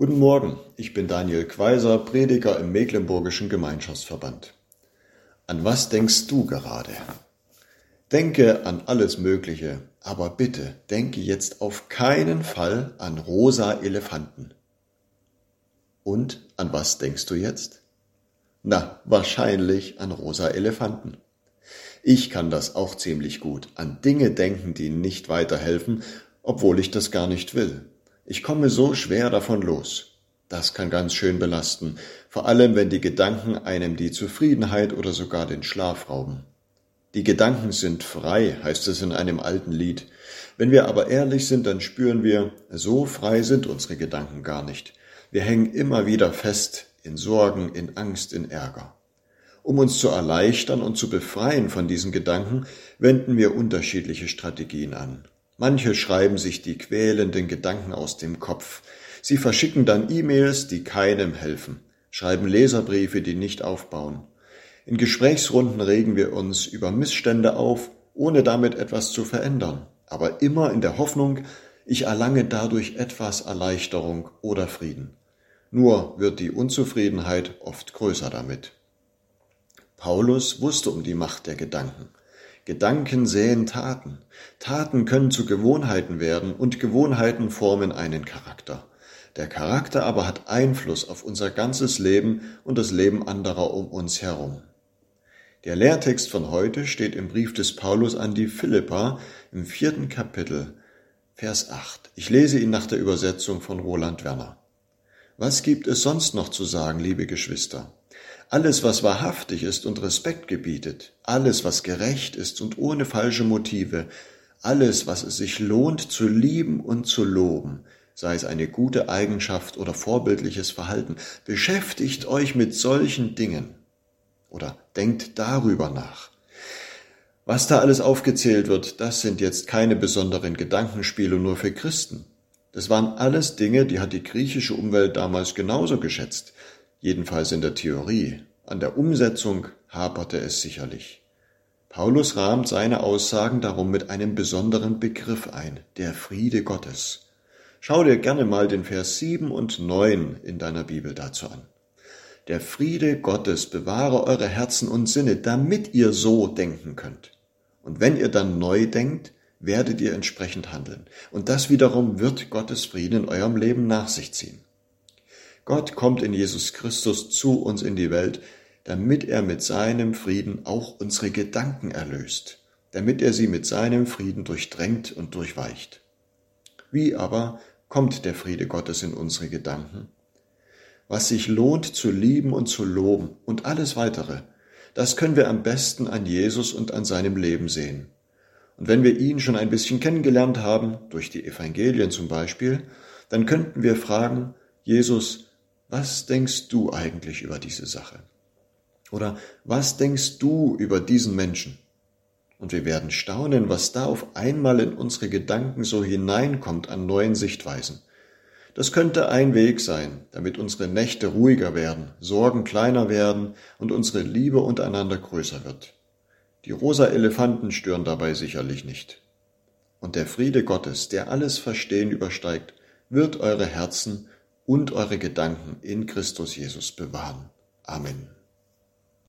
Guten Morgen, ich bin Daniel Quaiser, Prediger im Mecklenburgischen Gemeinschaftsverband. An was denkst du gerade? Denke an alles Mögliche, aber bitte denke jetzt auf keinen Fall an rosa Elefanten. Und an was denkst du jetzt? Na, wahrscheinlich an rosa Elefanten. Ich kann das auch ziemlich gut, an Dinge denken, die nicht weiterhelfen, obwohl ich das gar nicht will. Ich komme so schwer davon los. Das kann ganz schön belasten, vor allem wenn die Gedanken einem die Zufriedenheit oder sogar den Schlaf rauben. Die Gedanken sind frei, heißt es in einem alten Lied. Wenn wir aber ehrlich sind, dann spüren wir, so frei sind unsere Gedanken gar nicht. Wir hängen immer wieder fest in Sorgen, in Angst, in Ärger. Um uns zu erleichtern und zu befreien von diesen Gedanken, wenden wir unterschiedliche Strategien an. Manche schreiben sich die quälenden Gedanken aus dem Kopf. Sie verschicken dann E-Mails, die keinem helfen, schreiben Leserbriefe, die nicht aufbauen. In Gesprächsrunden regen wir uns über Missstände auf, ohne damit etwas zu verändern, aber immer in der Hoffnung, ich erlange dadurch etwas Erleichterung oder Frieden. Nur wird die Unzufriedenheit oft größer damit. Paulus wusste um die Macht der Gedanken. Gedanken säen Taten. Taten können zu Gewohnheiten werden und Gewohnheiten formen einen Charakter. Der Charakter aber hat Einfluss auf unser ganzes Leben und das Leben anderer um uns herum. Der Lehrtext von heute steht im Brief des Paulus an die Philippa im vierten Kapitel, Vers 8. Ich lese ihn nach der Übersetzung von Roland Werner. Was gibt es sonst noch zu sagen, liebe Geschwister? Alles, was wahrhaftig ist und Respekt gebietet, alles, was gerecht ist und ohne falsche Motive, alles, was es sich lohnt zu lieben und zu loben, sei es eine gute Eigenschaft oder vorbildliches Verhalten, beschäftigt euch mit solchen Dingen oder denkt darüber nach. Was da alles aufgezählt wird, das sind jetzt keine besonderen Gedankenspiele nur für Christen. Das waren alles Dinge, die hat die griechische Umwelt damals genauso geschätzt jedenfalls in der Theorie. An der Umsetzung haperte es sicherlich. Paulus rahmt seine Aussagen darum mit einem besonderen Begriff ein, der Friede Gottes. Schau dir gerne mal den Vers 7 und 9 in deiner Bibel dazu an. Der Friede Gottes bewahre eure Herzen und Sinne, damit ihr so denken könnt. Und wenn ihr dann neu denkt, werdet ihr entsprechend handeln. Und das wiederum wird Gottes Frieden in eurem Leben nach sich ziehen. Gott kommt in Jesus Christus zu uns in die Welt, damit er mit seinem Frieden auch unsere Gedanken erlöst, damit er sie mit seinem Frieden durchdrängt und durchweicht. Wie aber kommt der Friede Gottes in unsere Gedanken? Was sich lohnt zu lieben und zu loben und alles weitere, das können wir am besten an Jesus und an seinem Leben sehen. Und wenn wir ihn schon ein bisschen kennengelernt haben, durch die Evangelien zum Beispiel, dann könnten wir fragen, Jesus, was denkst du eigentlich über diese Sache? Oder was denkst du über diesen Menschen? Und wir werden staunen, was da auf einmal in unsere Gedanken so hineinkommt an neuen Sichtweisen. Das könnte ein Weg sein, damit unsere Nächte ruhiger werden, Sorgen kleiner werden und unsere Liebe untereinander größer wird. Die rosa Elefanten stören dabei sicherlich nicht. Und der Friede Gottes, der alles Verstehen übersteigt, wird eure Herzen und eure Gedanken in Christus Jesus bewahren. Amen.